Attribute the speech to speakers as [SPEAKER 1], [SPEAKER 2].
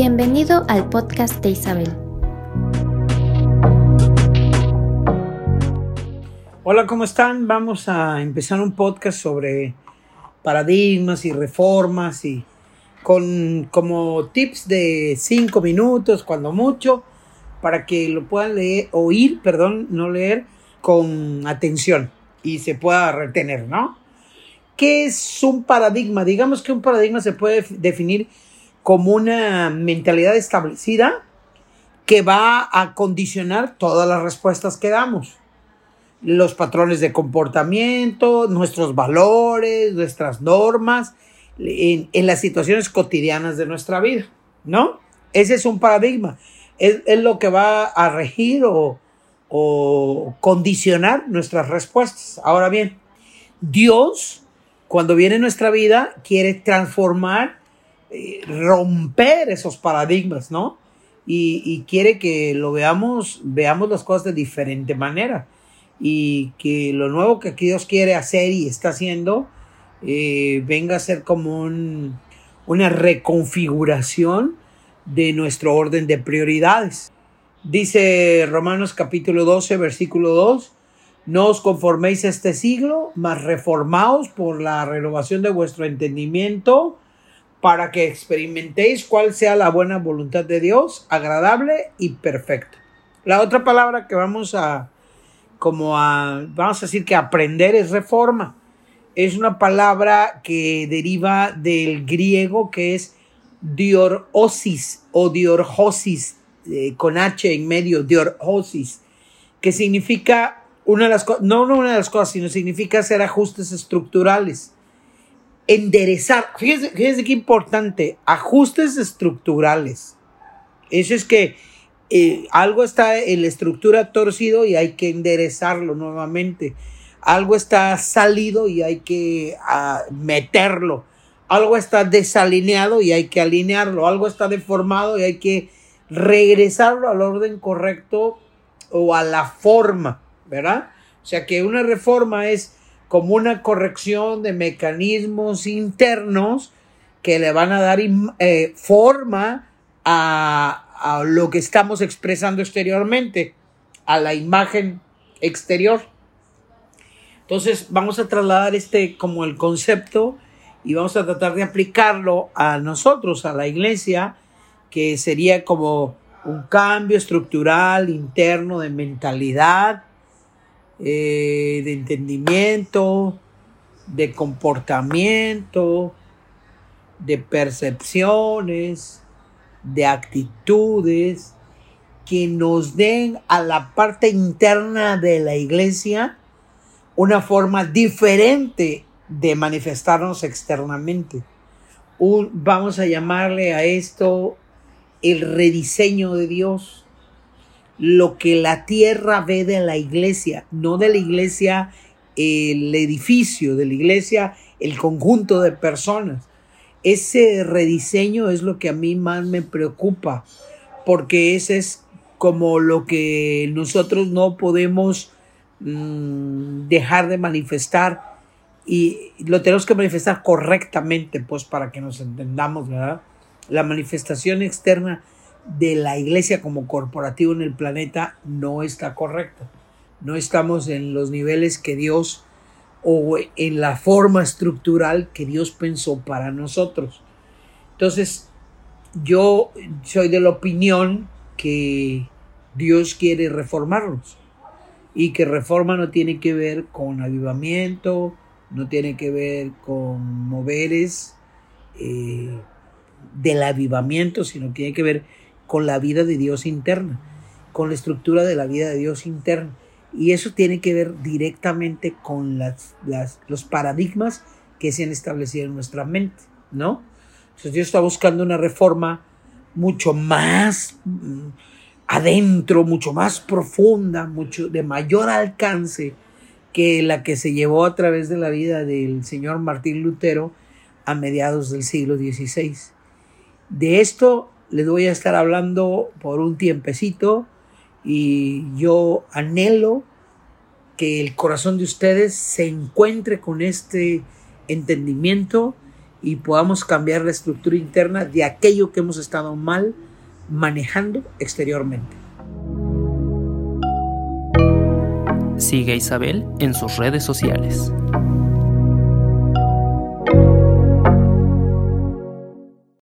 [SPEAKER 1] Bienvenido al podcast de Isabel.
[SPEAKER 2] Hola, ¿cómo están? Vamos a empezar un podcast sobre paradigmas y reformas y con como tips de cinco minutos, cuando mucho, para que lo puedan leer, oír, perdón, no leer, con atención y se pueda retener, ¿no? ¿Qué es un paradigma? Digamos que un paradigma se puede definir como una mentalidad establecida que va a condicionar todas las respuestas que damos. Los patrones de comportamiento, nuestros valores, nuestras normas, en, las situaciones cotidianas de nuestra vida, ¿no? Ese es un paradigma. Es, lo que va a regir o, o condicionar nuestras respuestas. Ahora bien, Dios cuando viene en nuestra vida, quiere transformar, romper esos paradigmas, ¿no? Y, quiere que lo veamos, veamos las cosas de diferente manera. Y que lo nuevo que Dios quiere hacer y está haciendo eh, venga a ser como una reconfiguración de nuestro orden de prioridades. Dice Romanos capítulo 12, versículo 2, no os conforméis a este siglo, mas reformaos por la renovación de vuestro entendimiento, para que experimentéis cuál sea la buena voluntad de Dios, agradable y perfecta. La otra palabra que vamos a, como a, vamos a decir que aprender es reforma. Es una palabra que deriva del griego que es diorosis o diorjosis, eh, con H en medio, diorjosis, que significa una de las cosas, no, una de las cosas, sino significa hacer ajustes estructurales. Enderezar, fíjese qué importante, ajustes estructurales. Eso es que eh, algo está en la estructura torcido y hay que enderezarlo nuevamente. Algo está salido y hay que ah, meterlo. Algo está desalineado y hay que alinearlo. Algo está deformado y hay que regresarlo al orden correcto o a la forma. ¿verdad? O sea que una reforma es como una corrección de mecanismos internos que le van a dar eh, forma a, a lo que estamos expresando exteriormente, a la imagen exterior. Entonces vamos a trasladar este como el concepto y vamos a tratar de aplicarlo a nosotros, a la iglesia, que sería como un cambio estructural interno de mentalidad, eh, de entendimiento, de comportamiento, de percepciones, de actitudes que nos den a la parte interna de la iglesia una forma diferente de manifestarnos externamente. vamos a llamarle a esto el rediseño de Dios lo que la tierra ve de la iglesia, no de la iglesia el edificio, de la iglesia el conjunto de personas. Ese rediseño es lo que a mí más me preocupa, porque ese es como lo que nosotros no podemos mm, dejar de manifestar y lo tenemos que manifestar correctamente, pues para que nos entendamos, ¿verdad? La manifestación externa de la iglesia como corporativo en el planeta no está correcta. No estamos en los niveles que Dios o en la forma estructural que Dios pensó para nosotros. Entonces, yo soy de la opinión que Dios quiere reformarnos y que reforma no tiene que ver con avivamiento, no tiene que ver con moveres eh, del avivamiento, sino tiene que ver con la vida de Dios interna, con la estructura de la vida de Dios interna. Y eso tiene que ver directamente con las, los paradigmas que se han establecido en nuestra mente, ¿no? Entonces Dios está buscando una reforma mucho más mm, adentro, mucho más profunda, mucho de mayor alcance que la que se llevó a través de la vida del señor Martín Lutero a mediados del siglo XVI. De esto les voy a estar hablando por un tiempecito y yo anhelo que el corazón de ustedes se encuentre con este entendimiento y podamos cambiar la estructura interna de aquello que hemos estado mal manejando exteriormente.
[SPEAKER 3] Sigue a Isabel en sus redes sociales.